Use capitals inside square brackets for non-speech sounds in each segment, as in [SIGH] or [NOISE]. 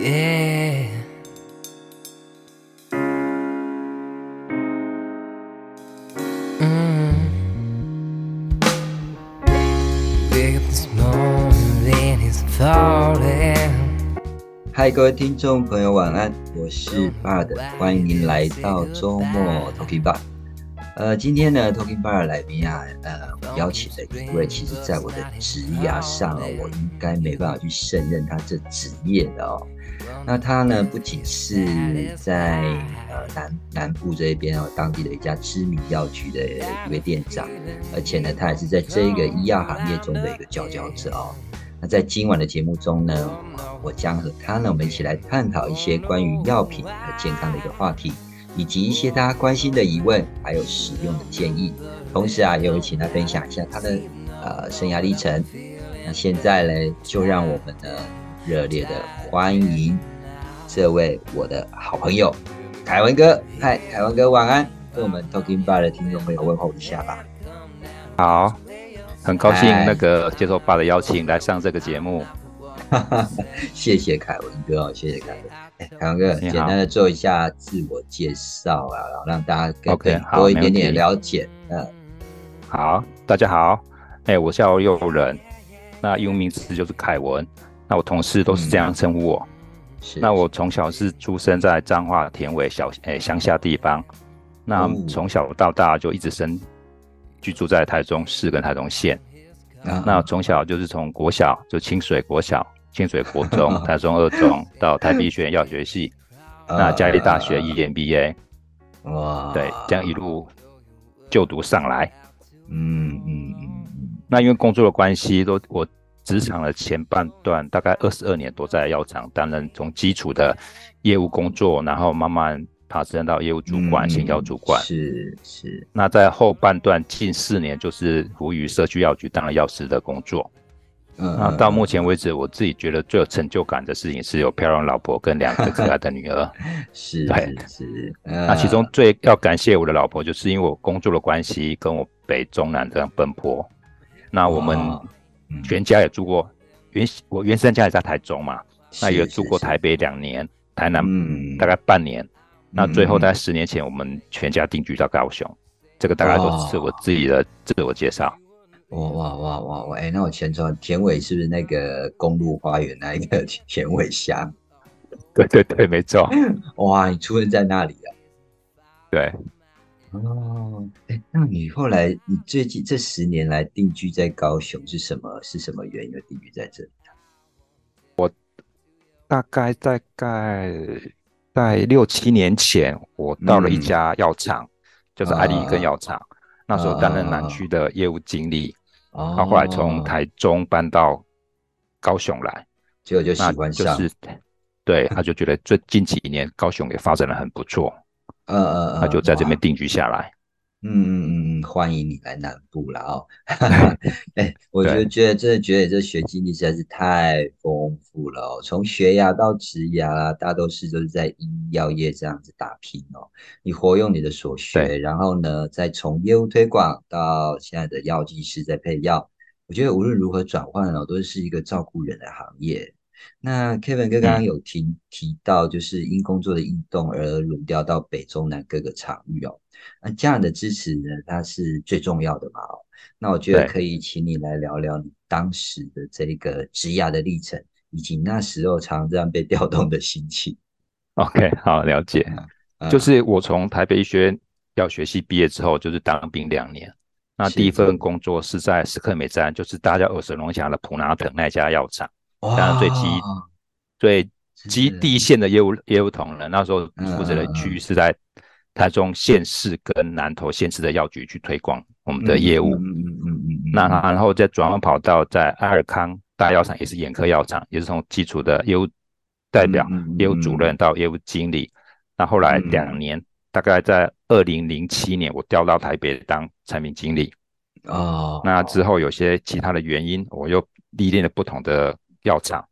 Yeah. Mm. Wake up this morning, rain is falling. 嗨，各位听众朋友，晚安，我是 Bard，欢迎您来到周末 Talking Bar。呃，今天呢，Talking Bar 的来宾啊，呃，我邀请了一位，其实在我的职涯上哦，我应该没办法去胜任他这职业的哦。那他呢，不仅是在呃南南部这边哦，当地的一家知名药局的一位店长，而且呢，他也是在这一个医药行业中的一个佼佼者哦。那在今晚的节目中呢，我将和他呢，我们一起来探讨一些关于药品和健康的一个话题，以及一些大家关心的疑问，还有使用的建议。同时啊，也会请他分享一下他的呃生涯历程。那现在呢，就让我们呢热烈的欢迎这位我的好朋友凯文哥。嗨，凯文哥，晚安！跟我们 Talking Bar 的听众朋友问候一下吧。好，很高兴那个接受爸的邀请来上这个节目。[LAUGHS] 谢谢凯文哥哦，谢谢凯文。哎，凯文哥，简单的做一下自我介绍啊，然后让大家更 OK，更好没问多一点点题了解。嗯，好，大家好，哎、我叫佑人，那英文名字就是凯文，那我同事都是这样称呼我。是。那我从小是出生在彰化田尾小诶乡下地方，那哦从小到大就一直生居住在台中市跟台中县。啊那从小就是从国小就清水国小、清水国中、[LAUGHS] 台中二中到台北医学院药学系，那嘉义大学 E EMBA，哇，对，这样一路就读上来。嗯嗯，那因为工作的关系，都我职场的前半段大概二十二年都在药厂担任从基础的业务工作，然后慢慢爬升到业务主管、嗯行销主管。是是，那在后半段近四年就是服务于社区药局当了药师的工作。嗯那到目前为止，我自己觉得最有成就感的事情是有漂亮老婆跟两个可爱的女儿。[LAUGHS] 是对是是，那那其中最要感谢我的老婆，就是因为我工作的关系，跟我北中南这样奔波。那我们全家也住过，原我原生家也在台中嘛，那也住过，台北两年，台南嗯大概半年。那最后嗯大概十年前，我们全家定居到高雄。这个大概都是我自己的自我介绍。哇哇哇哇哇！哎、那我前传田尾是不是那个公路花园那一个田尾乡？[LAUGHS] 对对对，没错，哇，你出生在那里啊？对。哦，哎、那你后来你最近这十年来定居在高雄是什么？是什么原因而定居在这里？我大概大概在六七年前，我到了一嗯家药厂，就是爱丽根药厂，那时候担任南啊区的业务经理，哦他后来从台中搬到高雄来，结果就喜那欢上，就是对，他就觉得最近几年高雄也发展的很不错，嗯嗯嗯，他就在这边定居下来。嗯嗯嗯嗯，欢迎你来南部了哦。[LAUGHS] 哎，我就对觉得真的觉得这学经历实在是太丰富了哦，从学牙到植牙啦，大都是都是在医药业这样子打拼哦。你活用你的所学，然后呢，再从业务推广到现在的药剂师在配药，我觉得无论如何转换哦，都是一个照顾人的行业。那 Kevin 哥刚刚嗯有提、提到，就是因工作的异动而轮调到北中南各个场域哦。那家人的支持呢，它是最重要的嘛哦。那我觉得可以请你来聊聊你当时的这个职涯的历程，以及那时候常这样被调动的心情。OK，好，了解。嗯就是我从台北医学院药学系毕业之后，就是当兵两年。那第一份工作是在史克美站，就是大家耳熟能详的普拿疼那家药厂，当然最基哇最基地线的业务业务同仁。那时候嗯负责的区域是在台中县市跟南投县市的药局去推广我们的业务。嗯嗯嗯嗯那然后再转换跑道，在爱尔康大药厂，也是眼科药厂，也是从基础的业务代表、嗯嗯嗯业务主任到业务经理。那后来嗯两年，大概在二零零七年，我调到台北当产品经理。哦，那之后有些其他的原因，我又历练了不同的药厂。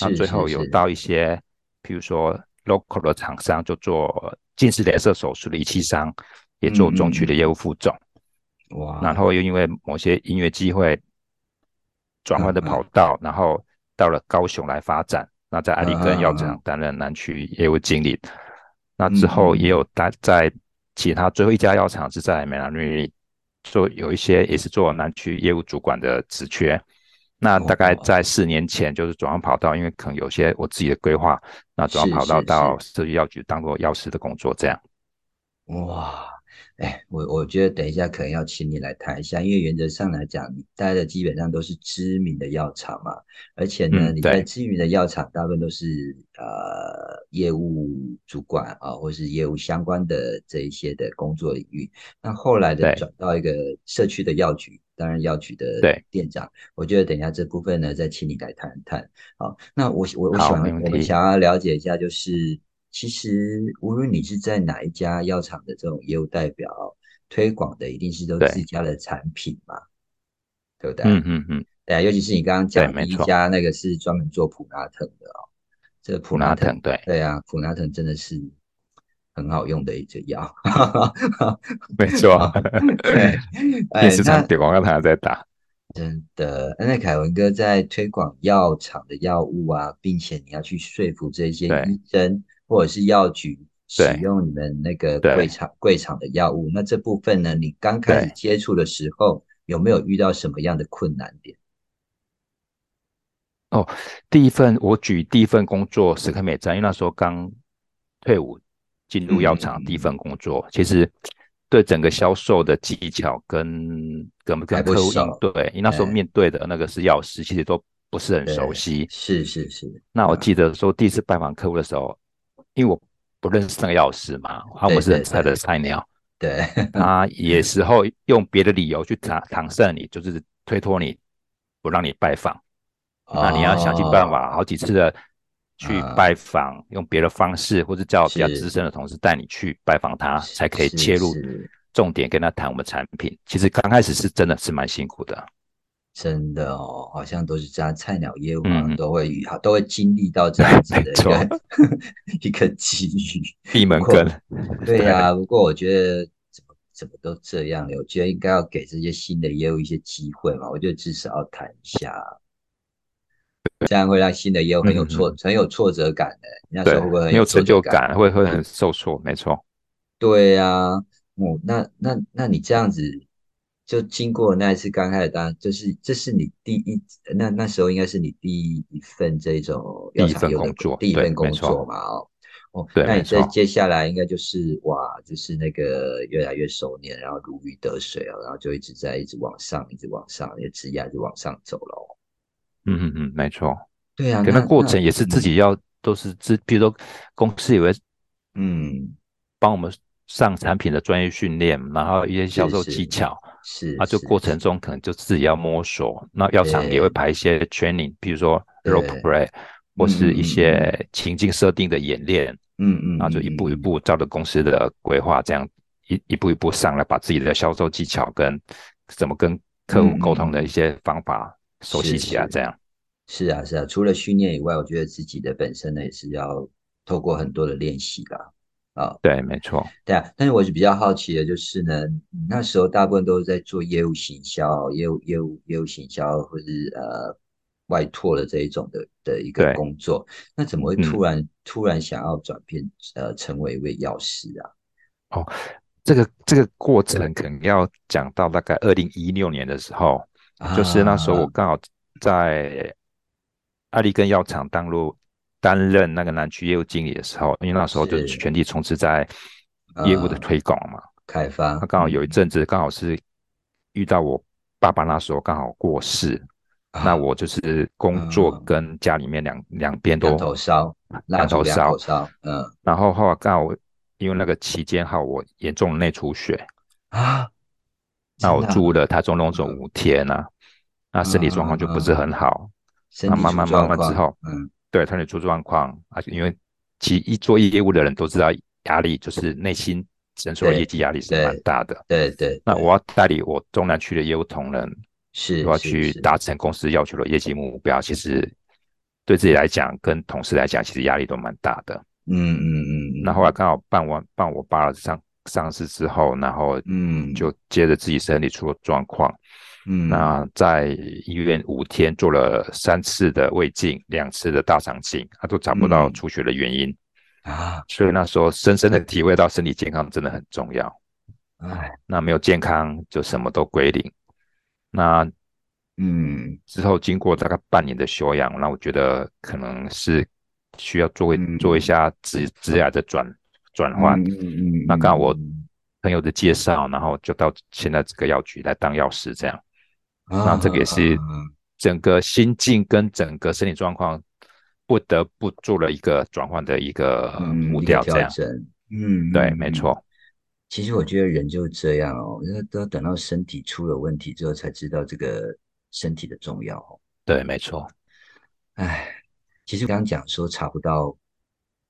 那是最后有到一些，譬如说 local 的厂商，就做近视雷射手术的仪器商，也做中区的业务副总。哇，然后又因为某些音乐机会转换的嗯嗯跑道，然后到了高雄来发展。那在阿里根药厂担任南区业务经理。那之嗯后也有待在其他最后一家药厂是在美兰瑞做有一些也是做南区业务主管的职缺。那大概哦在四年前就是转换跑道，因为可能有些我自己的规划，那转换跑道到社区药局当做药师的工作这样。哇，哎，我我觉得等一下可能要请你来谈一下，因为原则上来讲，你待的基本上都是知名的药厂嘛，而且呢，嗯你在知名的药厂大部分都是呃业务主管啊，或是业务相关的这一些的工作领域。那后来的转到一个社区的药局，当然药局的店长，我觉得等一下这部分呢，再请你来谈谈。好，那我我我想我们想要了解一下，就是其实无论你是在哪一家药厂的这种业务代表，推广的一定是都自家的产品嘛，对不对？嗯嗯嗯，对啊，尤其是你刚刚讲第一家那个是专门做普拉腾的哦，这个普普拉腾腾对。对啊，普拉腾真的是很好用的一支药，[LAUGHS] 没错，对，哎 [LAUGHS] 电视上点广告他还在打。真的，那凯文哥在推广药厂的药物啊，并且你要去说服这些对。医生或者是药局使用你们那个对。柜场柜场的药物，那这部分呢，你刚开始接触的时候，有没有遇到什么样的困难点？哦第一份我举第一份工作史克美珍，因为那时候刚退伍进入药厂，嗯第一份工作，其实对整个销售的技巧跟跟还跟客户应对，因为那时候哎。面对的那个是药师，其实都不是很熟悉。是是是，那我嗯。记得说第一次拜访客户的时候，因为我不认识那个药师嘛，啊，对我是很对菜的菜鸟，对，他也时候用别的理由去搪搪塞你，就是推脱你，不让你拜访。那你要想尽办法，哦好几次的去啊拜访，用别的方式，或者叫比较是资深的同事带你去拜访他，才可以切入重点跟他谈我们产品。其实刚开始是真的是蛮辛苦的，真的哦，好像都是这样，菜鸟业务都会遇，都会经历到这样子的 [LAUGHS] 一个 [LAUGHS] 一个机遇。闭门羹。[LAUGHS] 对呀、不过我觉得怎么怎么都这样了，我觉得应该要给这些新的业务一些机会嘛。我觉得至少要谈一下，这样会让新的业务很有挫、很有挫折感的。你那时候会不会很有成就感？会会很受挫，没错。对呀、哦，那那那你这样子，就经过那一次刚开始当，就是这是你第一，那那时候应该是你第一份这种第一份工作第一份工作嘛，哦，哦，那你在接下来应该就是哇，就是那个越来越熟练，然后如鱼得水啊，然后就一直在一直往上，一直往上，也职业一直往上走了。嗯嗯嗯，没错。对啊，可那那过程也是自己要都是自，比如说公司也会嗯，帮我们上产品的专业训练，然后一些销售技巧。是啊，就过程中可能就自己要摸索。那药厂也会排一些 training，比如说 role play，或是一些情境设定的演练，嗯嗯，然后就一步一嗯步照着公司的规划，这样一一步一步上来，把自己的销售技巧跟怎么跟客户沟通的一些方法熟悉起来，这样。是啊，是啊，除了训练以外，我觉得自己的本身呢也是要透过很多的练习啦。啊，对，没错。对啊，但是我是比较好奇的，就是呢，你那时候大部分都是在做业务行销、业务业务业务行销，或是呃外拓的这一种的的一个工作，那怎么会嗯突然、突然想要转变呃成为一位药师啊？哦这个这个过程可能要讲到大概二零一六年的时候，就是那时候我啊刚好在阿里根药厂当入担任那个南区业务经理的时候，因为那时候就全力从事在业务的啊。推广嘛。开发。那刚好有一阵子刚好是遇到我爸爸那时候刚好过世，啊。那我就是工作嗯跟家里面两两边两都头烧，两两头烧烧，嗯。然后后来刚好因为那个期间哈，我严重的内出血，啊，那我住了台中龙总嗯五天啊，那身体状况就不是很好。身体慢慢慢慢之后，嗯对，身体出状况啊，因为其实一做业务的人都知道压力，就是内心承受的对业绩压力是对蛮大的。对对，对那我要代理我中南区的业务同仁，是我要去达成公司要求的业绩目标，其实对自己来讲，跟同事来讲，其实压力都蛮大的。嗯嗯嗯嗯，那后来刚好办完办我爸上上市之后，然后嗯就接着自己身体出了状况，嗯，那在医院五天做了三次的胃镜，两次的大肠镜，他都找不到嗯出血的原因，啊，所以那时候深深的体会到身体健康真的很重要。哎，那没有健康就什么都归零。那嗯之后经过大概半年的休养，那我觉得可能是需要做一嗯做一下职职涯的转转换。嗯嗯嗯，那刚好我嗯朋友的介绍，然后就到现在这个药局来当药师这样。啊那这个也是整个心境跟整个身体状况不得不做了一个转换的一个嗯步一个调这样。嗯，对，没错。其实我觉得人就是这样哦，因为都要等到身体出了问题之后，才知道这个身体的重要哦。对，没错。唉，其实刚刚讲说查不到，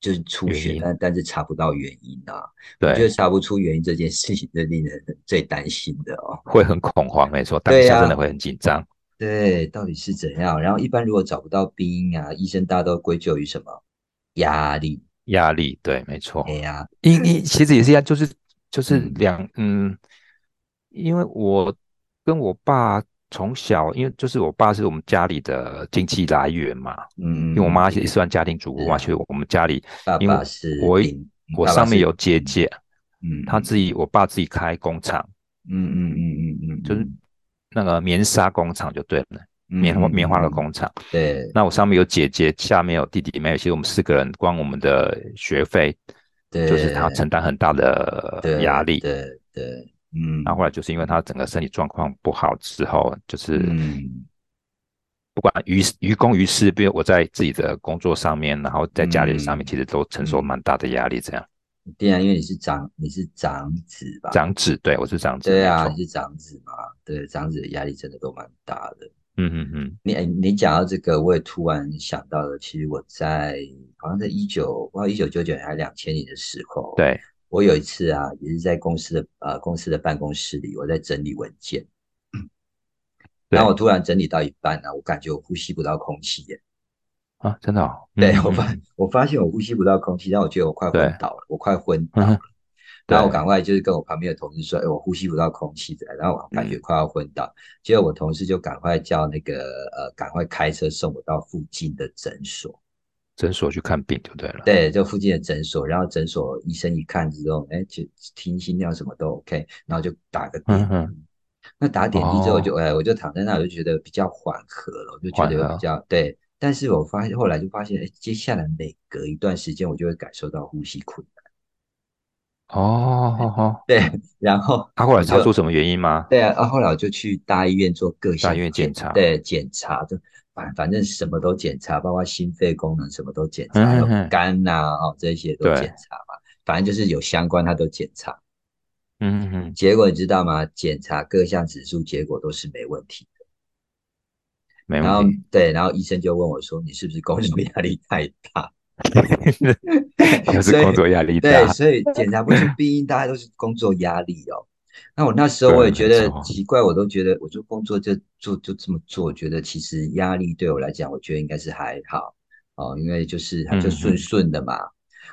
就是出血，但但是查不到原因啊。我觉得，查不出原因这件事情，是令人最担心的哦。会很恐慌，没错，当下真的会很紧张。对，到底是怎样？然后一般如果找不到病因啊，医生大家都归咎于什么？压力。压力，对，没错。哎呀，因因其实也是一样，就是就是嗯两嗯，因为我跟我爸从小，因为就是我爸是我们家里的经济来源嘛，嗯，因为我妈也算家庭主妇嘛，所以我们家里爸因为爸是我我上面有姐姐，嗯，她自己我爸自己开工厂，嗯嗯嗯嗯嗯，就是那个棉纱工厂就对了，嗯棉棉花的嗯工厂。对那我上面有姐姐，下面有弟弟妹妹，其实我们四个人，光我们的学费对，就是他承担很大的压力。对对，嗯，然后后来就是因为他整个身体状况不好之后，就是嗯不管于于公于私，比如我在自己的工作上面，然后在家里上面，嗯其实都承受蛮大的压力。这样，对啊，因为你是长你是长子吧？长子，对我是长子，对啊，你是长子嘛？对，长子的压力真的都蛮大的。嗯嗯嗯，你哎你讲到这个，我也突然想到了，其实我在好像在一九，不知道一九九九年还是两千年的时候，，对，我有一次啊，也是在公司的呃公司的办公室里，我在整理文件，对然后我突然整理到一半呢、啊，我感觉我呼吸不到空气耶，啊，真的哦，对嗯我发我发现我呼吸不到空气，让我觉得我快昏倒了，我快昏倒了。然后我赶快就是跟我旁边的同事说，哎，我呼吸不到空气的，然后我感觉嗯。快要昏倒。结果我同事就赶快叫那个呃，赶快开车送我到附近的诊所，诊所去看病就对了。对，就附近的诊所。然后诊所医生一看之后，哎，就听心跳什么都 OK，然后就打个点滴。嗯哼那打点滴之后哦就，哎，我就躺在那，我就觉得比较缓和了，我就觉得比较对。但是我发现后来就发现，哎，接下来每隔一段时间，我就会感受到呼吸困难。哦好好，对，然后他后来查出什么原因吗？对啊，啊后来我就去大医院做各项大医院检查对检查，就反反正什么都检查，包括心肺功能什么都检查，有哼哼肝呐、哦这些都对检查嘛，反正就是有相关他都检查。嗯嗯嗯，结果你知道吗？检查各项指数结果都是没问题的。没然后问题。对，然后医生就问我说：“你是不是工作压力太大？[LAUGHS] ”又是工作压力大对，大，所以检查不出病因，大家都是工作压力哦。那我那时候我也觉得奇怪，我都觉得我就工作就做就这么做，我觉得其实压力对我来讲，我觉得应该是还好哦，因为就是它就嗯顺嗯顺的嘛。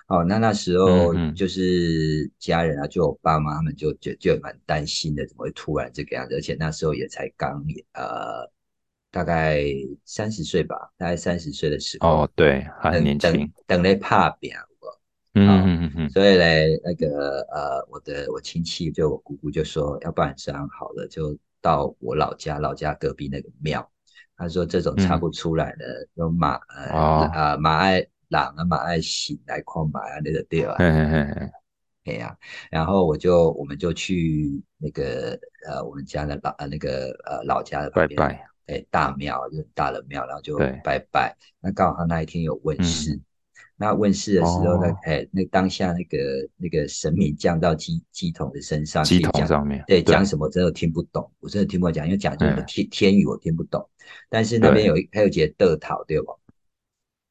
哦，那那时候就是家人啊，就我爸妈他们就就就蛮担心的，怎么会突然这个样子？而且那时候也才刚呃大概三十岁吧，大概三十岁的时候，哦，对，还很年轻。等来怕病，嗯嗯嗯嗯，所以嘞，那个呃，我的我亲戚就我姑姑就说，要不然这样好了，就到我老家老家隔壁那个庙。他说这种查嗯不出来的，有马呃哦呃马爱狼啊马爱喜来矿马啊那个地啊，嗯嗯嗯嗯，哎呀，然后我就我们就去那个呃我们家的老呃那个呃老家的旁边拜拜。哎大庙，就很大的庙，然后就拜拜。那刚好他那一天有问嗯世，那问世的时候呢哦，哎，那当下那个那个神明降到鸡鸡桶的身上，鸡桶上面，对，讲什么真的听不懂，我真的听不懂讲，因为讲这种嗯天天语我听不懂，但是那边有一还有节德讨对吧？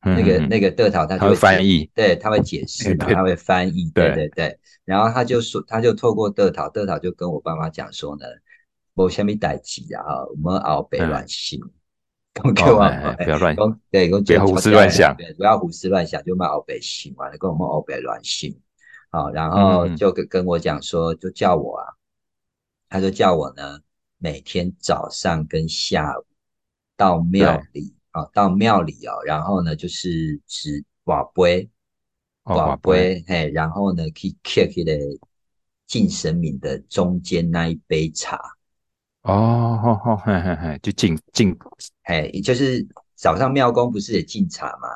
那个那个德讨他就他会翻解译，对，他会解释 [LAUGHS] 他会翻译，对对。对对。然后他就说，他就透过德讨，德讨就跟我爸妈讲说呢，我下面代志啊，哈，我们熬北乱心，讲叫我哦哎哎不要乱讲对，讲不要胡思乱想对，不要胡思乱想，就骂后北信完了，跟我们欧北乱信，好，然后就跟跟我讲说，就叫我啊，他就叫我呢。每天早上跟下午到庙里啊，到庙里哦，然后呢就是指瓦杯，瓦杯，嘿，然后呢去 kick 的敬神明的中间那一杯茶。哦，好好，嘿嘿嘿，就敬敬，哎，就是早上庙公不是也敬茶嘛？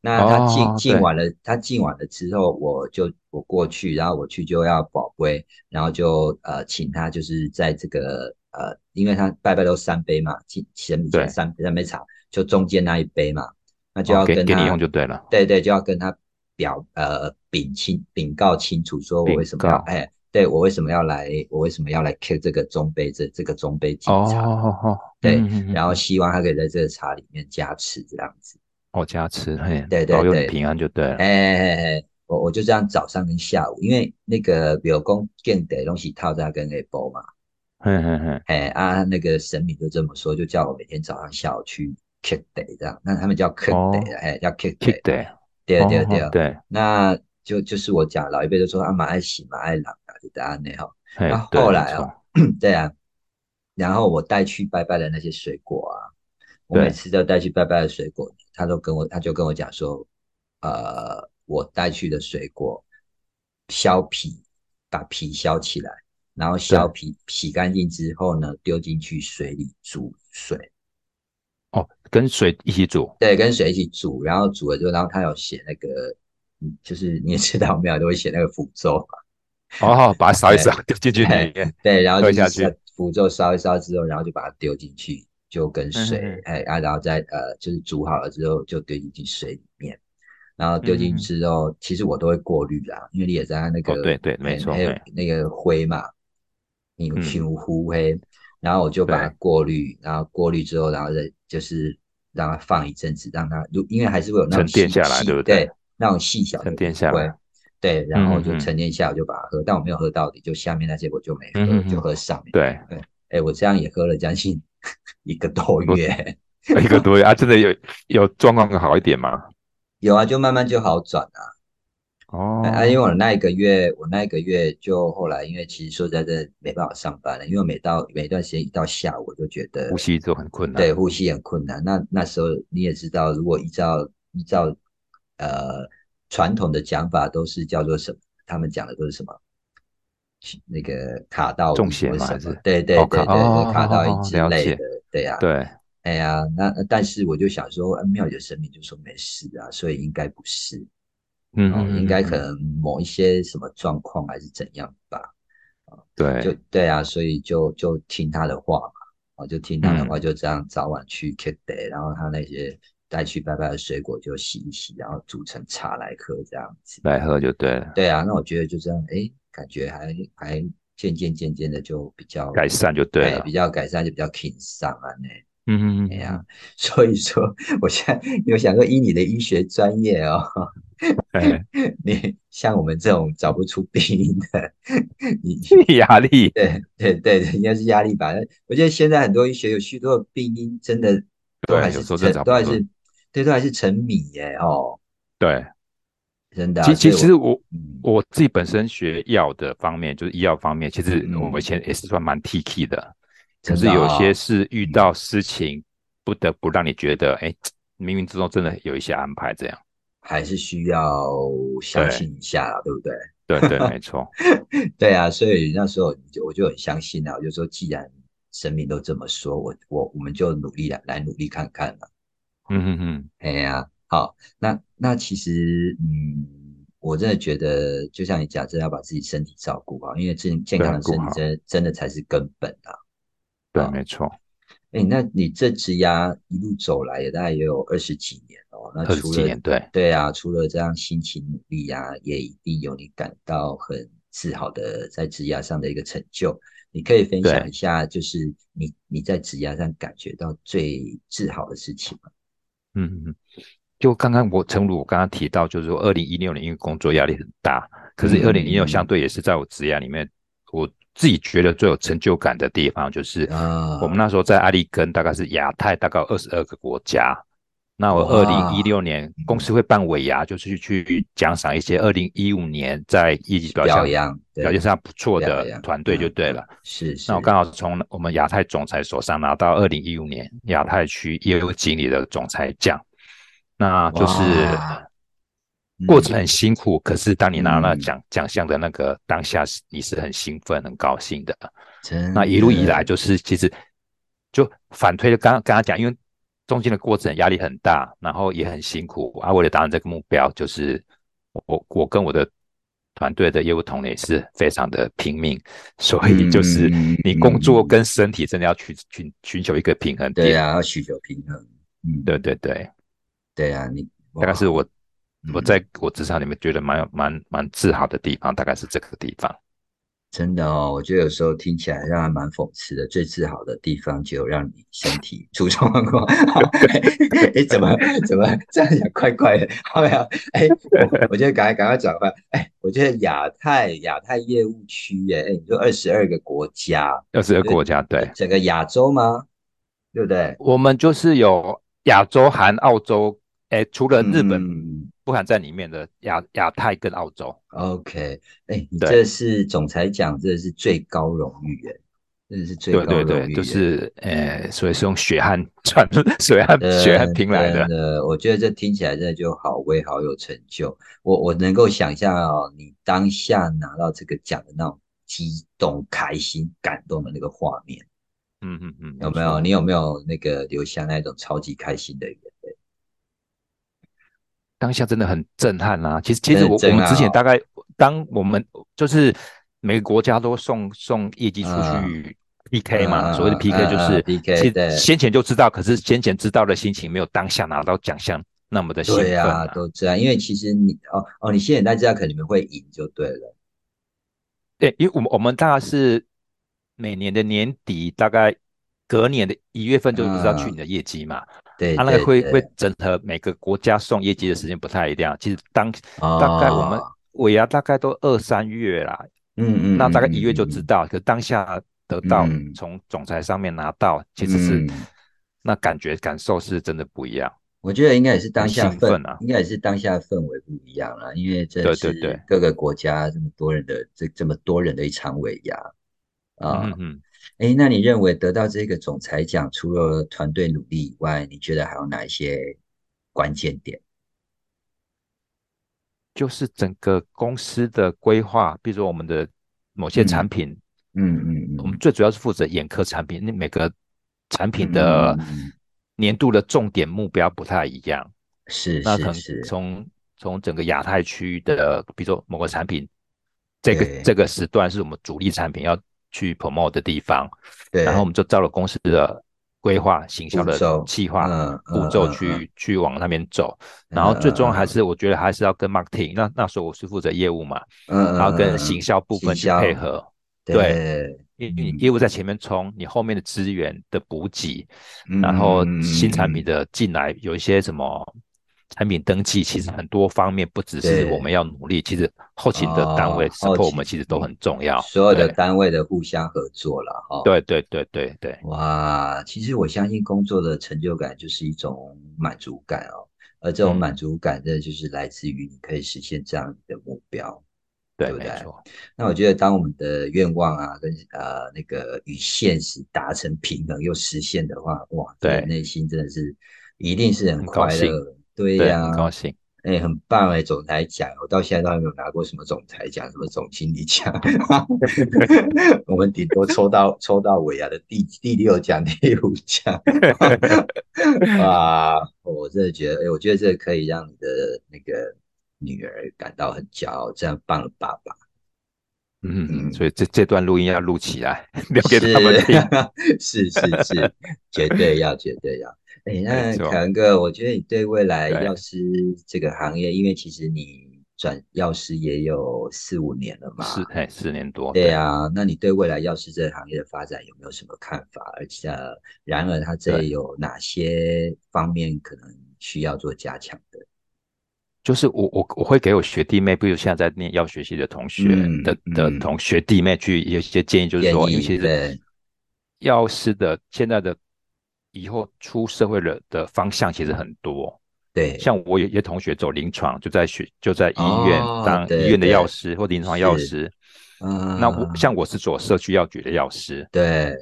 那他敬敬完了，他敬完了之后，我就我过去，然后我去就要保杯，然后就呃请他就是在这个呃，因为他拜拜都三杯嘛，敬神明三三杯茶，就中间那一杯嘛，那就要跟他给你用就对了，对对，就要跟他表呃禀清禀告清楚，说我为什么要哎。对我为什么要来？我为什么要来 K 这个中杯？这这个中杯几哦，对，然后希望他可以在这个茶里面加持这样子。哦，加持，嘿，对对对，平安就对了。哎哎哎，我我就这样早上跟下午，因为那个表公建的东西套在跟 A 波嘛，嘿嘿嘿，哎啊，那个神明就这么说，就叫我每天早上下午去 kick day 这样，那他们叫 kick day，哎，叫 K day，对对对对，那就就是我讲老一辈都说阿妈爱洗嘛爱朗。答案呢？哈，然后后来哦，[CLEARS THROAT] 对啊，然后我带去拜拜的那些水果啊，我每次都带去拜拜的水果，他都跟我，他就跟我讲说，呃，我带去的水果削皮，把皮削起来，然后削皮洗干净之后呢，丢进去水里煮水。哦，跟水一起煮？对，跟水一起煮，然后煮了之后，然后他有写那个，嗯，就是你也知道，没有都会写那个符咒嘛。哦，把它烧一烧，丢进去里面。对，然后就下去符咒烧一烧之后，然后就把它丢进去，就跟水，哎啊，然后再呃，就是煮好了之后就丢进去水里面。然后丢进去之后，其实我都会过滤啦，因为你也在那个对对没错，还有那个灰嘛，你熏糊灰，然后我就把它过滤，然后过滤之后，然后再就是让它放一阵子，让它如因为还是会有那种沉淀下来，对不对？那种细小沉淀下来。对，然后就沉淀下，我就把它喝，但我没有喝到底，就下面那些我就没喝，就喝上面。对对，哎，我这样也喝了将近 [LAUGHS] [LAUGHS] 一个多月，一个多月啊，真的有有状况更好一点吗？[LAUGHS] 有啊，就慢慢就好转啊。哦，啊，因为我那一个月，我那一个月就后来，因为其实说在这没办法上班了，因为每到每段时间一到下午，我就觉得呼吸就很困难，对，呼吸很困难。那那时候你也知道，如果依照依照呃。传统的讲法都是叫做什么？他们讲的都是什么？那个卡到中邪嘛？对对对对，卡到一之类的，对呀。对，哎呀，那但是我就想说，庙里的神明就说没事啊，所以应该不是，嗯，应该可能某一些什么状况还是怎样吧？啊，对，就对啊，所以就就听他的话嘛，啊，就听他的话，就这样早晚去 K day，然后他那些。带去拜拜的水果就洗一洗，然后煮成茶来喝，这样子来喝就对了。对啊，那我觉得就这样，哎，感觉还还渐渐渐渐的就比较改善就对了，比较改善就比较轻松啊呢。嗯嗯嗯，哎呀，所以说我现在有想说，以你的医学专业哦，[LAUGHS] 你像我们这种找不出病因的，你压力，对对对，应该是压力吧？我觉得现在很多医学有许多病因，真的都还是都还是。这都还是沉迷耶哦，对，真的。其其实我我自己本身学药的方面，就是医药方面，其实我以前也是算蛮 T K 的。可是有些是遇到事情，不得不让你觉得，哎，冥冥之中真的有一些安排，这样还是需要相信一下，对不对？对对，没错。[LAUGHS] 对啊，所以那时候就我就很相信啊，我就说，既然神明都这么说，我我我们就努力来来努力看看了。嗯嗯嗯，哎呀，好，那那其实，嗯，我真的觉得，就像你讲，真的要把自己身体照顾好，因为健健康的身体真真的才是根本啊。对，没错。哎，那你这支牙一路走来也大概也有二十几年哦。那除了对对啊，除了这样辛勤努力啊，也一定有你感到很自豪的在职牙上的一个成就。你可以分享一下，就是你你在职牙上感觉到最自豪的事情吗？嗯嗯，就刚刚我陈如我刚刚提到，就是说二零一六年因为工作压力很大，可是二零一六相对也是在我职业里面，我自己觉得最有成就感的地方，就是我们那时候在阿里根，大概是亚太大概二十二个国家，那我二零一六年公司会办尾牙，就是去奖赏一些二零一五年在业绩表现表现上不错的团队就对了。是，那我刚好从我们亚太总裁手上拿到二零一五年亚太区业务经理的总裁奖，那就是过程很辛苦，可是当你拿了奖奖项的那个当下，你是很兴奋、很高兴的。那一路以来，就是其实就反推，刚刚跟他讲，因为。中间的过程压力很大，然后也很辛苦啊。为了达成这个目标，就是我我跟我的团队的业务同仁是非常的拼命，所以就是你工作跟身体真的要去寻寻求一个平衡点。对啊，要寻求平衡。嗯，对对对，对啊，你大概是我我在我职场里面觉得蛮有蛮蛮自豪的地方，大概是这个地方。真的哦，我觉得有时候听起来让人蛮讽刺的。最自豪的地方就让你身体出状况。[LAUGHS] 哎，怎么怎么这样讲？怪怪的，好没有？哎，我觉得赶快赶快转换。哎，我觉得亚太亚太业务区，哎，你说二十二个国家，二十二个国家，对，整个亚洲吗？对不对？我们就是有亚洲含澳洲，哎，除了日本。不含在里面的亚亚太跟澳洲，OK，哎，你这是总裁奖，这是最高荣誉，哎，这是最高荣誉，对对对，就是呃，所以是用血汗赚，[LAUGHS] 血汗血汗拼来的。我觉得这听起来真的就好威，好有成就。我我能够想象哦，你当下拿到这个奖的那种激动、开心、感动的那个画面，嗯嗯嗯，有没有？你有没有那个留下那种超级开心的？当下真的很震撼啊！其实，其实我我们之前大概，当我们就是每个国家都送送业绩出去 PK 嘛，所谓的 PK 就是先前就知道，可是先前知道的心情没有当下拿到奖项那么的兴奋。对啊，都这样，因为其实你哦哦，你现在大家可能你们会赢就对了。对，因为我们我们大概是每年的年底，大概隔年的一月份就知道去你的业绩嘛。对，他那个会会整合每个国家送业绩的时间不太一样。其实当大概我们尾牙大概都二三月啦，嗯嗯，那大概一月就知道。可当下得到从总裁上面拿到，其实是那感觉感受是真的不一样。我觉得应该也是当下氛啊，应该也是当下氛围不一样了，因为这是各个国家这么多人的这这么多人的一场尾牙啊。哎，那你认为得到这个总裁奖，除了团队努力以外，你觉得还有哪一些关键点？就是整个公司的规划，比如说我们的某些产品，嗯嗯嗯，我们最主要是负责眼科产品，那每个产品的年度的重点目标不太一样。是，那可能从从整个亚太区的，比如说某个产品，这个这个时段是我们主力产品要。去 promote 的地方，对，然后我们就照了公司的规划、行销的计划步骤去去往那边走。然后最终还是我觉得还是要跟 marketing，那那时候我是负责业务嘛，嗯，然后跟行销部分去配合，对，因为你业务在前面冲，你后面的资源的补给，然后新产品的进来，有一些什么。产品登记其实很多方面不只是我们要努力，其实后勤的单位 support 我们其实都很重要。所有的单位的互相合作了哈。对对对对对。哇，其实我相信工作的成就感就是一种满足感哦，而这种满足感的就是来自于你可以实现这样的目标，对不对？那我觉得当我们的愿望啊跟呃那个与现实达成平衡又实现的话，哇，对，内心真的是一定是很快乐。对呀，高兴，哎，很棒哎，总裁奖，我到现在都还没有拿过什么总裁奖，什么总经理奖，[LAUGHS] 我们顶多抽到抽到尾牙的第第六奖、第五奖，哇，我真的觉得，哎，我觉得这可以让你的那个女儿感到很骄傲，这样棒的爸爸，嗯嗯，所以这这段录音要录起来，[LAUGHS] 留给他们听，[LAUGHS] 是是是，绝对要，绝对要。哎，那凯文哥，我觉得你对未来药师这个行业，因为其实你转药师也有四五年了嘛，是，哎，四年多。对啊，那你对未来药师这个行业的发展有没有什么看法？而且，然而它这有哪些方面可能需要做加强的？就是我我我会给我学弟妹，比如现在在念药学系的同学的的同学弟妹去有一些建议，就是说，尤其是药师的现在的。以后出社会了的方向其实很多。对，像我有些同学走临床，就在学就在医院当医院的药师或临床药师。嗯，那我像我是做社区药局的药师，对，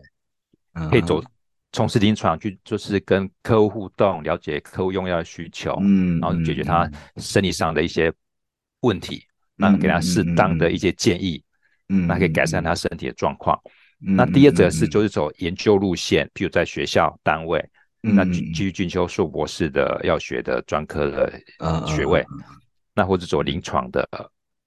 可以走从事临床去，就是跟客户互动，了解客户用药的需求，嗯，然后解决他生理上的一些问题，那给他适当的一些建议，嗯，那可以改善他身体的状况。那第二则是就是走研究路线，譬如在学校单位，那继续进修硕博士的药学的专科的学位，那或者走临床的。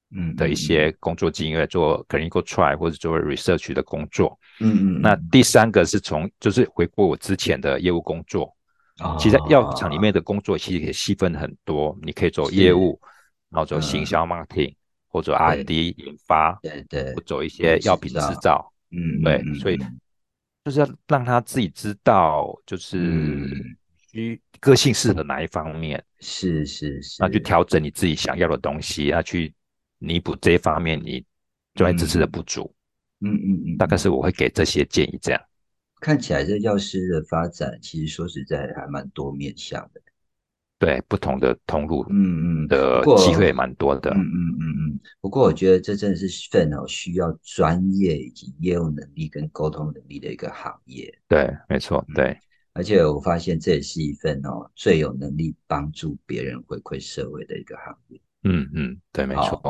嗯的一些工作经验，做 clinical trial 或者做 research 的工作。嗯嗯。那第三个是从就是回顾我之前的业务工作。哦。其实药厂里面的工作其实也细分很多，你可以走业务，然后走行销 marketing，或者 R&D 研发，对对，或走一些药品制造。嗯。对，所以就是要让他自己知道，就是需个性适合哪一方面。是是是。那去调整你自己想要的东西，要去。弥补这一方面你专业知识的不足，嗯嗯嗯，大概是我会给这些建议。这样看起来，这药师的发展其实说实在还蛮多面向的，对不同的通路，嗯嗯的机会蛮多的，嗯嗯嗯嗯。不过我觉得这真的是份哦需要专业以及业务能力跟沟通能力的一个行业。对，没错，对。而且我发现这也是一份哦最有能力帮助别人回馈社会的一个行业。嗯嗯，对，没错。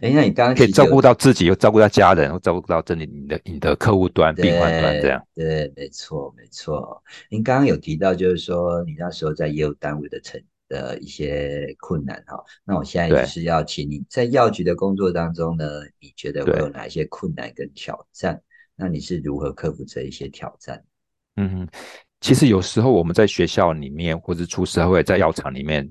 哎，[LAUGHS] 那你刚刚可以照顾到自己，又照顾到家人，又照顾到这里你的你的客户端、病患端这样。对，没错，没错。您刚刚有提到，就是说你那时候在业务单位的成的一些困难哈。那我现在就是要请你在药局的工作当中呢，你觉得会有哪一些困难跟挑战？那你是如何克服这一些挑战？嗯，其实有时候我们在学校里面，或者出社会在药厂里面。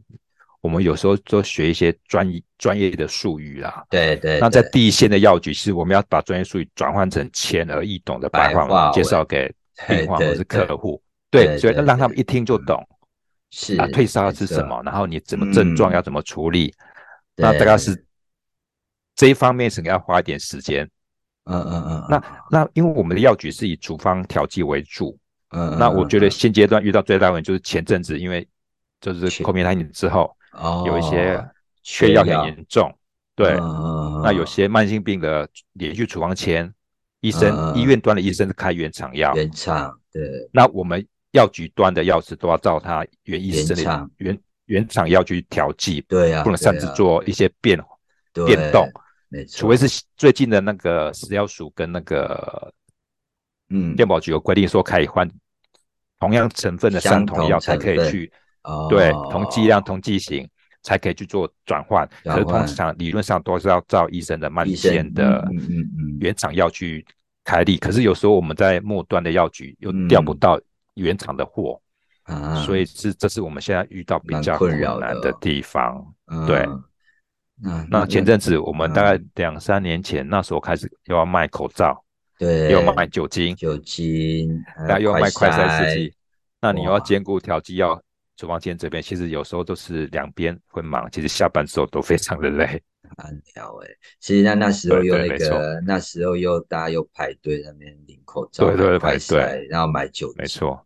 我们有时候都学一些专专业的术语啦，对对。那在第一线的药局，其实我们要把专业术语转换成浅而易懂的白话，介绍给 [LAUGHS] 病患或是客户。对，所以让他们一听就懂。是啊，退烧是什么？然后你怎么症状要怎么处理？那大概是这一方面是要花一点时间。嗯嗯嗯。那那因为我们的药局是以处方调剂为主。嗯。那我觉得现阶段遇到最大问题就是前阵子因为就是 COVID-19 之后。哦，有一些缺药很严重，对，那有些慢性病的连续处方签，医生医院端的医生是开原厂药，原厂对，那我们药局端的药师都要照他原医生的原原厂药去调剂，对啊，不能擅自做一些变变动，没错，除非是最近的那个食药署跟那个嗯。健保局有规定说可以换同样成分的相同药才可以去。对，同剂量、同剂型才可以去做转换。可是通常理论上都是要照医生的慢线的原厂药去开立。可是有时候我们在末端的药局又调不到原厂的货，所以是这是我们现在遇到比较困难的地方。对，那前阵子我们大概两三年前那时候开始又要卖口罩，对，又要卖酒精，酒精，那又要卖快筛。试剂，那你又要兼顾调剂药。处方间这边其实有时候都是两边会忙，其实下班之后都非常的累。很聊哎，其实那那时候又那个，那时候又大家又排队那边领口罩，对对排队，然后买酒，没错，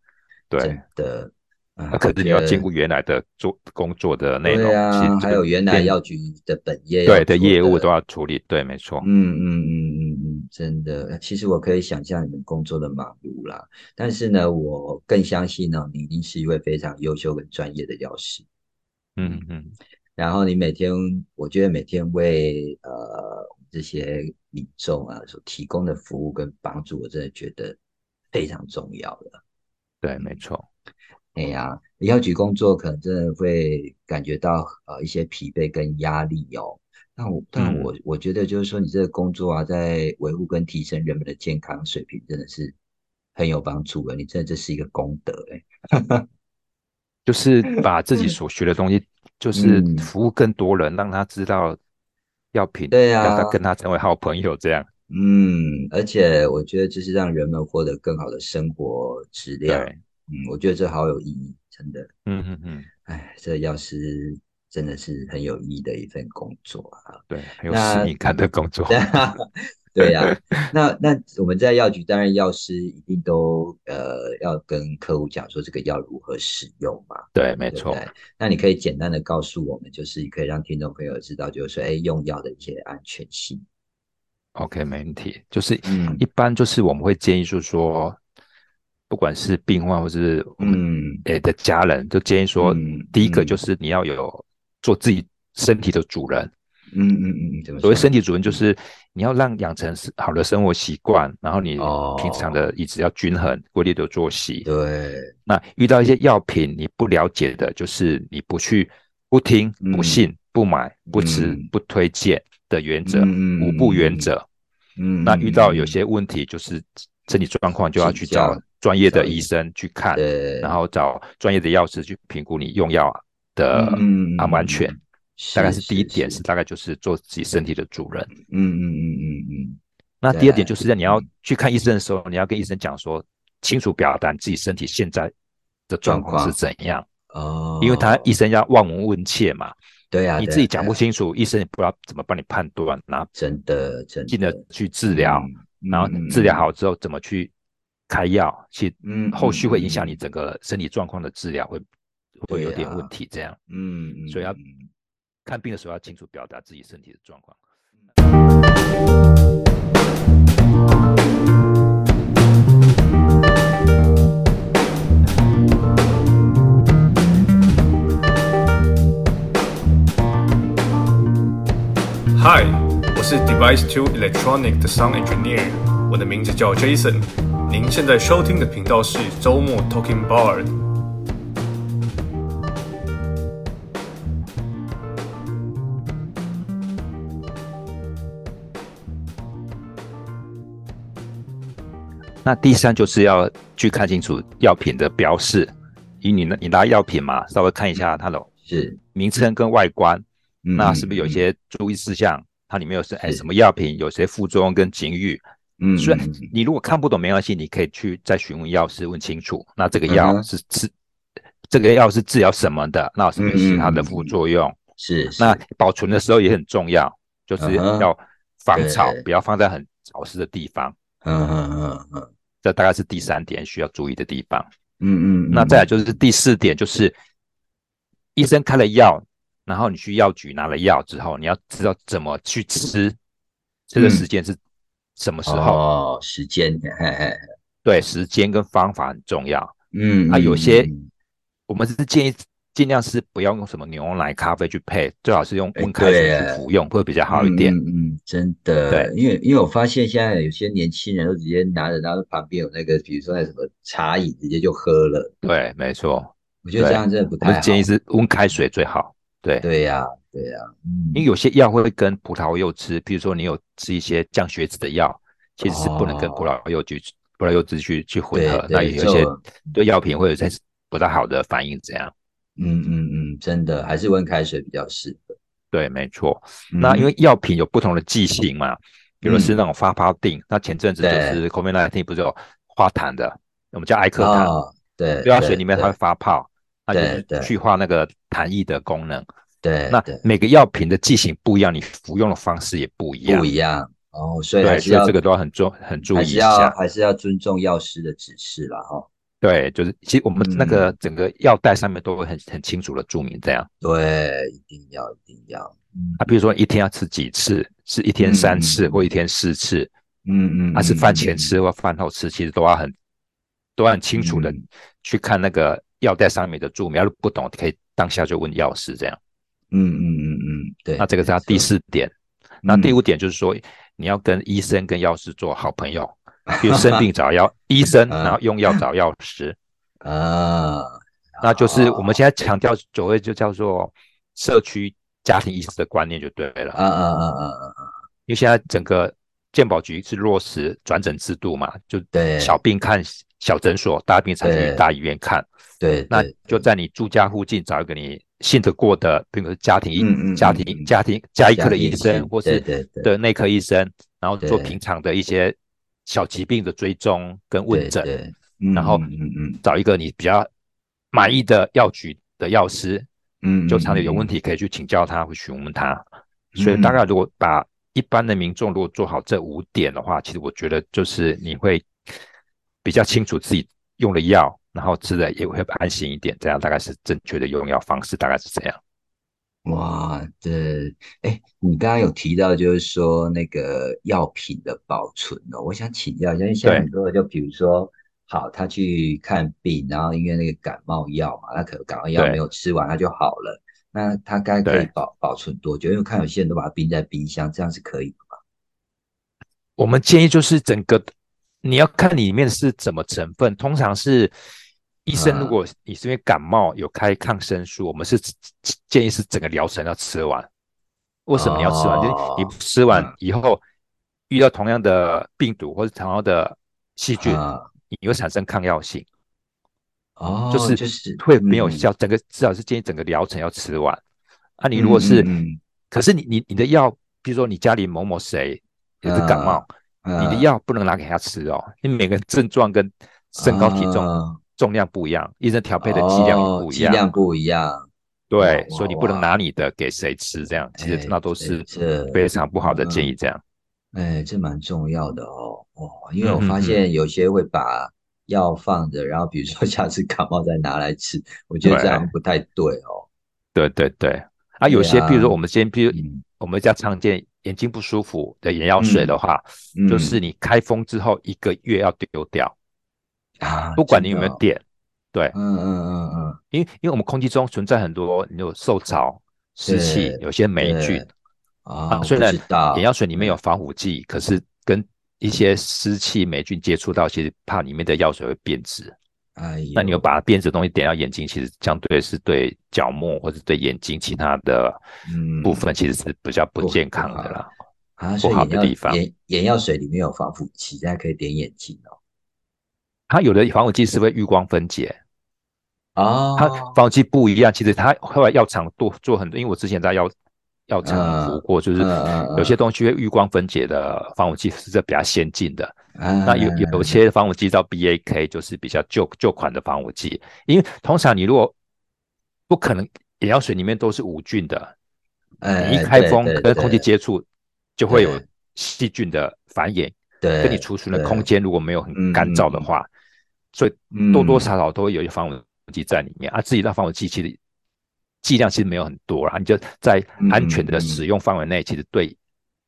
对的。那可是你要兼顾原来的做工作的内容，还有原来药局的本业，对的业务都要处理，对，没错。嗯嗯嗯嗯嗯，真的，其实我可以想象你们工作的忙碌啦，但是呢，我更相信呢，你一定是一位非常优秀跟专业的药师。嗯嗯，然后你每天，我觉得每天为呃这些民众啊所提供的服务跟帮助，我真的觉得非常重要了。对，没错。哎呀，药局工作可能真的会感觉到呃一些疲惫跟压力哦。但我但我我觉得就是说，你这个工作啊，在维护跟提升人们的健康水平，真的是很有帮助的。你真的这是一个功德哎，[LAUGHS] 就是把自己所学的东西，就是服务更多人，让他知道药品，对呀，让他跟他成为好朋友这样。嗯，而且我觉得就是让人们获得更好的生活质量。嗯，我觉得这好有意义，真的。嗯嗯嗯，哎，这药师真的是很有意义的一份工作啊。对，很有使命感的工作。[LAUGHS] 对呀，[LAUGHS] 那那我们在药局，当然药师一定都呃要跟客户讲说这个药如何使用嘛。对，没错。那你可以简单的告诉我们，就是可以让听众朋友知道，就是说，哎，用药的一些安全性。OK，没问题。就是嗯，一般就是我们会建议，就是说，不管是病患或者是嗯。诶的家人，就建议说，第一个就是你要有做自己身体的主人。嗯嗯嗯，所谓身体主人就？是你要让养成好的生活习惯，然后你平常的饮食要均衡，规律的作息。对，那遇到一些药品你不了解的，就是你不去、不听、不信、不买、不吃、不推荐的原则，五不原则。嗯，那遇到有些问题，就是身体状况就要去找专业的医生去看，然后找专业的药师去评估你用药的安不安全。大概是第一点是大概就是做自己身体的主人。嗯嗯嗯嗯嗯。那第二点就是在你要去看医生的时候，你要跟医生讲说，清楚表达自己身体现在的状况是怎样。哦。因为他医生要望闻问切嘛。对呀。你自己讲不清楚，医生也不知道怎么帮你判断。那真的真的。进而去治疗，然后治疗好之后怎么去开药，其嗯后续会影响你整个身体状况的治疗会会有点问题。这样。嗯。所以要。看病的时候要清楚表达自己身体的状况。Hi，我是 Device Two Electronic 的 Sound Engineer，我的名字叫 Jason。您现在收听的频道是周末 Talking Bar。那第三就是要去看清楚药品的标示，以你你拿药品嘛，稍微看一下它的是名称跟外观，那是不是有一些注意事项？它里面有是哎什么药品，有些副作用跟警语？嗯，所以你如果看不懂没关系，你可以去再询问药师问清楚。那这个药是治这个药是治疗什么的？那什么是它的副作用？是那保存的时候也很重要，就是要防潮，不要放在很潮湿的地方。嗯嗯嗯嗯。这大概是第三点需要注意的地方。嗯嗯，那再来就是第四点，就是医生开了药，然后你去药局拿了药之后，你要知道怎么去吃，这个时间是什么时候？哦，时间，嘿嘿，对，时间跟方法很重要。嗯，啊，有些我们是建议。尽量是不要用什么牛奶、咖啡去配，最好是用温开水去服用，会比较好一点。嗯嗯，真的。对，因为因为我发现现在有些年轻人都直接拿着，然后旁边有那个，比如说那什么茶饮，直接就喝了。对，没错。我觉得这样真的不太好。建议是温开水最好。对。对呀，对呀。因为有些药会跟葡萄柚吃，比如说你有吃一些降血脂的药，其实是不能跟葡萄柚去葡萄柚汁去去混合。那有一些对药品会有些不太好的反应，这样。嗯嗯嗯，真的还是温开水比较适合。对，没错。那因为药品有不同的剂型嘛，比如是那种发泡定，那前阵子就是 COVID-19 不是有化痰的，我们叫艾克坦，对，药水里面它会发泡，它就去化那个痰液的功能。对，那每个药品的剂型不一样，你服用的方式也不一样。不一样哦，所以还是要这个都要很重很注意一下，还是要尊重药师的指示了哈。对，就是其实我们那个整个药袋上面都会很很清楚的注明这样。对，一定要一定要。啊，比如说一天要吃几次，是一天三次或一天四次，嗯嗯，还是饭前吃或饭后吃，其实都要很都要很清楚的去看那个药袋上面的注明。要是不懂，可以当下就问药师这样。嗯嗯嗯嗯，对。那这个是第四点。那第五点就是说，你要跟医生跟药师做好朋友。比如生病找药 [LAUGHS] 医生，然后用药找药师 [LAUGHS] 啊，那就是我们现在强调所谓就叫做社区家庭医师的观念就对了。啊啊啊啊啊！因为现在整个健保局是落实转诊制度嘛，就对小病看小诊所，大病才去大医院看。对，那就在你住家附近找一个你信得过的，比如家庭医、家庭家庭家医科的医生，或是的内科医生，然后做平常的一些。小疾病的追踪跟问诊，然后嗯嗯找一个你比较满意的药局的药师，嗯，就常里有问题可以去请教他，会询问他。所以大概如果把一般的民众如果做好这五点的话，其实我觉得就是你会比较清楚自己用的药，然后吃的也会安心一点。这样大概是正确的用药方式，大概是这样。哇，这哎，你刚刚有提到就是说那个药品的保存哦，我想请教一下，因为像很多就比如说，好，他去看病，然后因为那个感冒药嘛，他可能感冒药没有吃完，他就好了。那他该可以保保存多久？因为看有些人都把它冰在冰箱，这样是可以的吗？我们建议就是整个你要看里面是怎么成分，通常是。医生，如果你是因为感冒有开抗生素，我们是建议是整个疗程要吃完。为什么你要吃完？就是你吃完以后遇到同样的病毒或者同样的细菌，你会产生抗药性。哦，就是就是会没有效。整个至少是建议整个疗程要吃完。啊，你如果是，可是你你你的药，比如说你家里某某谁也是感冒，你的药不能拿给他吃哦，因为每个症状跟身高体重。重量不一样，医生调配的剂量也不一样，剂量不一样，对，所以你不能拿你的给谁吃，这样其实那都是非常不好的建议。这样，哎，这蛮重要的哦，哦，因为我发现有些会把药放着，然后比如说下次感冒再拿来吃，我觉得这样不太对哦。对对对，啊，有些比如说我们先，比如我们家常见眼睛不舒服的眼药水的话，就是你开封之后一个月要丢掉。啊，[LAUGHS] 不管你有没有点，对，嗯嗯嗯嗯，因为因为我们空气中存在很多有受潮、湿气，有些霉菌啊。虽然眼药水里面有防腐剂，可是跟一些湿气、霉菌接触到，其实怕里面的药水会变质。哎，那你有把变质东西点到眼睛，其实相对是对角膜或者对眼睛其他的部分，其实是比较不健康的啦。啊，不好的地方，眼眼药水里面有防腐剂，大家可以点眼睛哦。它有的防腐剂是会遇光分解啊，它防腐剂不一样。其实它后来药厂多做很多，因为我之前在药药厂服过，就是有些东西会遇光分解的防腐剂是这比较先进的。那有有些防腐剂叫 BAK，就是比较旧旧款的防腐剂。因为通常你如果不可能眼药水里面都是无菌的，你一开封跟空气接触就会有细菌的繁衍，对，跟你储存的空间如果没有很干燥的话。所以多多少少都会有一些防腐剂在里面啊，自己那防腐剂其实剂量其实没有很多啦，你就在安全的使用范围内，其实对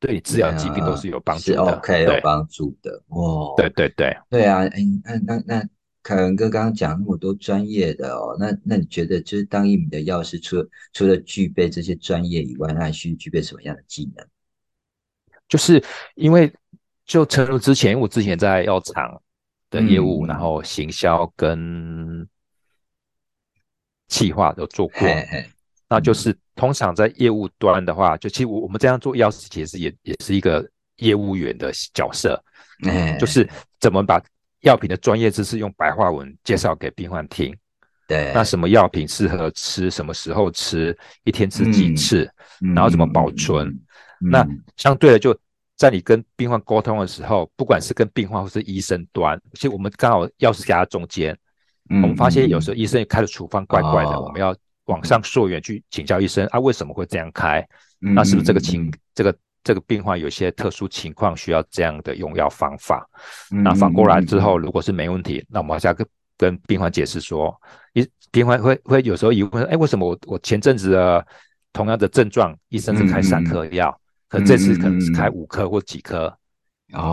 对你治疗疾病都是有帮助的，OK 有帮助的哦。对对对，对啊，哎，那那那凯文哥刚刚讲那么多专业的哦，那那你觉得就是当一名的药师，除了除了具备这些专业以外，那还需具备什么样的技能？就是因为就诚如之前，因为我之前在药厂。的业务，然后行销跟企划都做过，那就是通常在业务端的话，就其实我我们这样做药师其实也也是一个业务员的角色，就是怎么把药品的专业知识用白话文介绍给病患听，对，那什么药品适合吃，什么时候吃，一天吃几次，然后怎么保存，那相对的就。在你跟病患沟通的时候，不管是跟病患或是医生端，其实我们刚好钥匙夹在中间。嗯，我们发现有时候医生开的处方怪怪的，我们要往上溯源去请教医生啊，为什么会这样开？那是不是这个情这个这个病患有些特殊情况需要这样的用药方法？那反过来之后，如果是没问题，那我们要跟跟病患解释说，医病患会会有时候疑问，哎，为什么我我前阵子的同样的症状，医生是开三颗药？可这次可能是开五颗或几颗，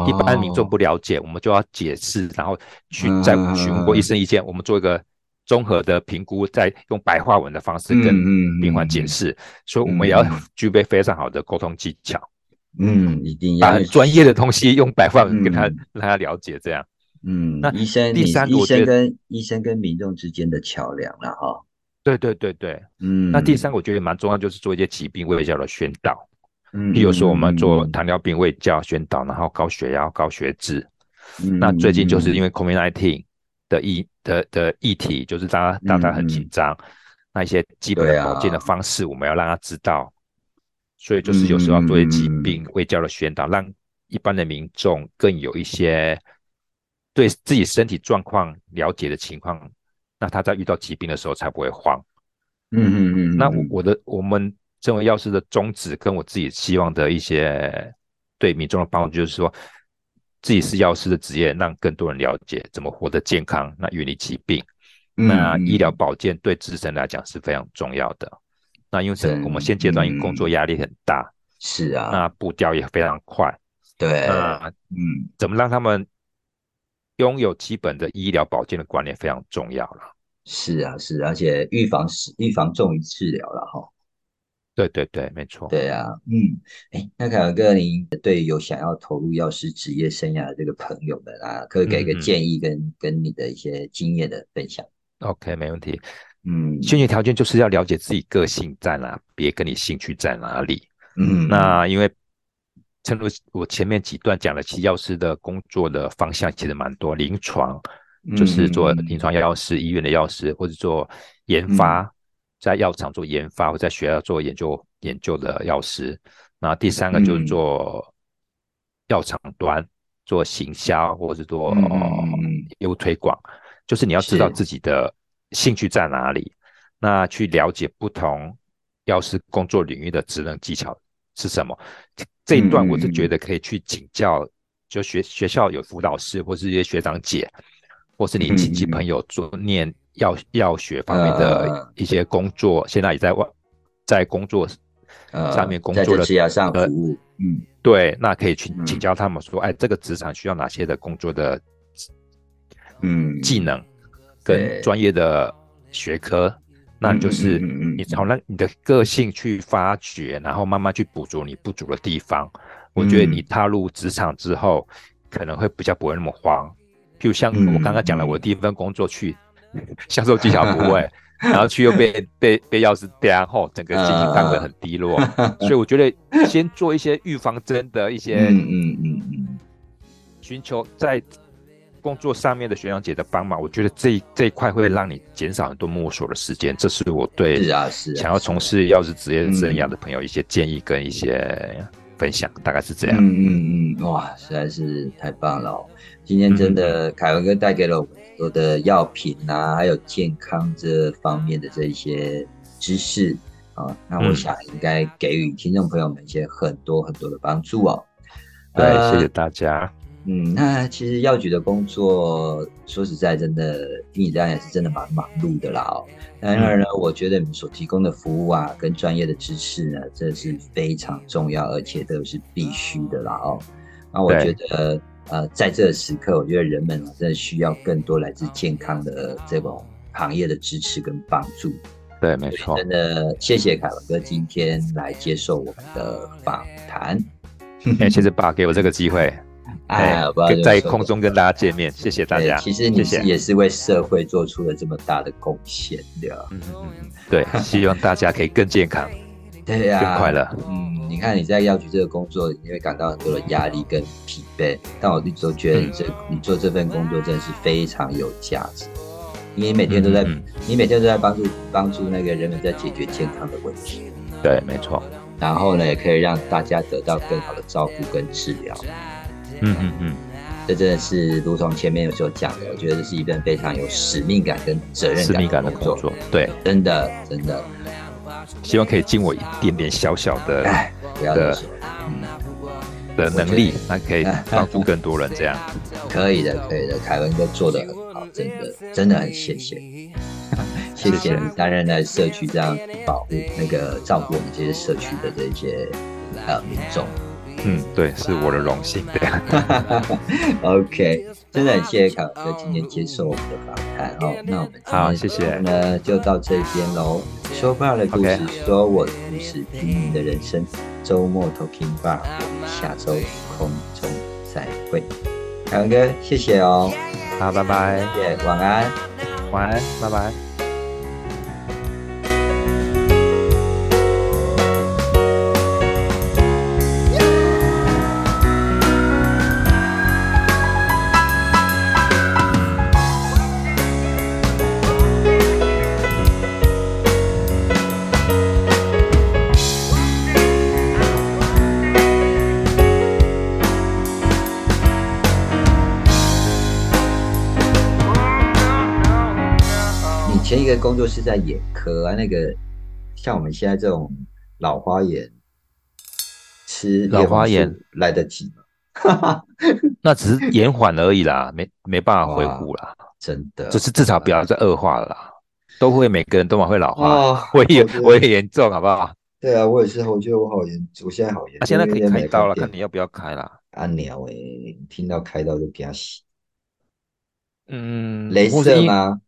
一般民众不了解，我们就要解释，然后去再询问过医生意见，我们做一个综合的评估，再用白话文的方式跟病患解释，所以我们也要具备非常好的沟通技巧。嗯，一定要。把专业的东西用白话文跟他让他了解，这样。嗯，那医生，第三，医生跟医生跟民众之间的桥梁了哈。对对对对，嗯，那第三我觉得蛮重要，就是做一些疾病卫教的宣导。譬如说，我们做糖尿病卫教宣导，然后高血压、高血脂。那最近就是因为 COVID-19 的议的的议题，就是大家大家很紧张。那一些基本的保健的方式，我们要让他知道。所以就是有时候要做一些疾病卫教的宣导，让一般的民众更有一些对自己身体状况了解的情况，那他在遇到疾病的时候才不会慌。嗯嗯嗯。那我的我们。身为药师的宗旨跟我自己希望的一些对民众的帮助，就是说自己是药师的职业，让更多人了解怎么活得健康，那远离疾病。那医疗保健对自身来讲是非常重要的。那因为我们现阶段因工作压力很大，是啊，那步调也非常快。对，那嗯，怎么让他们拥有基本的医疗保健的观念非常重要了。是啊，是，而且预防是预防重于治疗了哈。对对对，没错。对啊，嗯，哎，那凯文哥，您对有想要投入药师职业生涯的这个朋友们啊，可以给个建议跟跟你的一些经验的分享。OK，没问题。嗯，先决条件就是要了解自己个性在哪，别跟你兴趣在哪里。嗯，那因为。正如我前面几段讲的，其实药师的工作的方向其实蛮多，临床就是做临床药师，医院的药师，或者做研发，在药厂做研发，或在学校做研究研究的药师。那第三个就是做药厂端，做行销或者是做业务推广，就是你要知道自己的兴趣在哪里，那去了解不同药师工作领域的职能技巧是什么。这一段我是觉得可以去请教，就学学校有辅导师，或是一些学长姐，或是你亲戚朋友做念药药学方面的一些工作，现在也在外在工作上面工作的职上服务，嗯，对，那可以去请教他们说，哎，这个职场需要哪些的工作的，嗯，技能跟专业的学科。那就是你从那你的个性去发掘，然后慢慢去补足你不足的地方。我觉得你踏入职场之后，可能会比较不会那么慌。就像我刚刚讲了，我第一份工作去 [LAUGHS] 销售技巧不会，[LAUGHS] 然后去又被被被钥匙掉后，整个心情当得很低落。所以我觉得先做一些预防针的一些，嗯嗯嗯，寻求在。工作上面的学长姐的帮忙，我觉得这这一块会让你减少很多摸索的时间。这是我对是啊是想要从事药师职业生涯的朋友一些建议跟一些分享，大概是这样。嗯嗯嗯，哇，实在是太棒了！今天真的凯文哥带给了我很多的药品啊，还有健康这方面的这一些知识啊，那我想应该给予听众朋友们一些很多很多的帮助哦。对，谢谢大家。嗯，那其实药局的工作，说实在，真的听你这样也是真的蛮忙碌的啦哦。然而呢，我觉得你们所提供的服务啊，跟专业的知识呢，这是非常重要，而且都是必须的啦哦。那我觉得，呃，在这个时刻，我觉得人们真的需要更多来自健康的这种行业的支持跟帮助。对，没错。真的，谢谢凯文哥今天来接受我们的访谈。[LAUGHS] 哎，谢谢爸给我这个机会。[LAUGHS] 哎，在空中跟大家见面，谢谢大家。其实你也是为社会做出了这么大的贡献的。嗯嗯嗯，对，[LAUGHS] 希望大家可以更健康，对呀，更快乐。嗯，你看你在药局这个工作，你会感到很多的压力跟疲惫，但我一直都觉得你这你做这份工作真的是非常有价值，因为每天都在，你每天都在帮助帮助那个人们在解决健康的问题。对，没错。然后呢，也可以让大家得到更好的照顾跟治疗。嗯嗯嗯，这真的是如同前面有所讲的，我觉得这是一份非常有使命感跟责任感的工作。对，真的真的，希望可以尽我一点点小小的的嗯的能力，那可以帮助更多人。这样 [LAUGHS] 可以的，可以的。凯文哥做的很好，真的真的很谢谢，[LAUGHS] 谢谢你担任在社区这样保护那个照顾我们这些社区的这些呃民众。嗯，对，是我的荣幸。对，[LAUGHS] OK，真的很谢谢凯哥今天接受我们的访谈哦。那我们好，谢谢。那就到这边喽。说爸的故事，说我的故事，听你的人生。周末 Talking Bar，我们下周空中再会。凯文哥，谢谢哦。好，拜拜。耶，晚安。晚安，拜拜。工作是在眼科啊，那个像我们现在这种老花眼，吃老花眼来得及吗？[LAUGHS] 那只是延缓而已啦，[LAUGHS] 没没办法恢复啦，真的，就是至少不要再恶化了啦。都会每个人都蛮会老化，哦 [LAUGHS] 我也我我也严重，好不好？对啊，我也是，我觉得我好严，我现在好严啊，现在可以开刀了，看你要不要开啦。按鸟哎，听到开刀就给他洗，嗯，镭？射吗？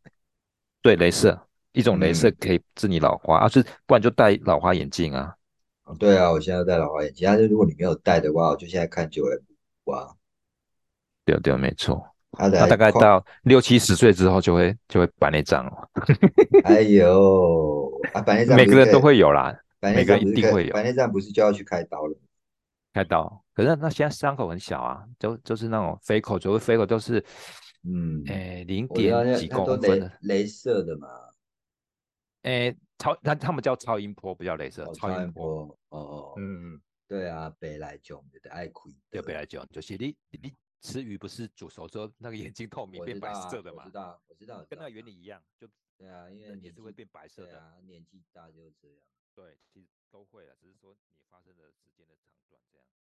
对，镭射，一种镭射嗯可以治你老花，啊，是不然就戴老花眼镜啊。哦对啊，我现在戴老花眼镜，但是如果你没有戴的话，我就现在看久了哇，对对，没错。他那大概到六七十岁之后就会就会白内障了，哎呦 [LAUGHS] 啊，白内障每个人都会有啦，每个一定会有白内障不是就要去开刀了吗？开刀。可是那现在伤口很小啊，就就是那种飞口，所谓飞口都是，嗯，诶零点几公分的，镭射的嘛，诶超他他们叫超音波，不叫镭射，哦，超音波。波，哦哦，嗯，嗯，对啊，北来囧的爱亏对，的，别来讲，就是你你你吃鱼不是煮熟之后那个眼睛透明变白色的嘛我知，道，我知道，跟那个原理一样，就对啊，因为人也是会变白色的。啊，年纪大就是这样。对，其实都会了，只是说你发生的时间的长短这样。嗯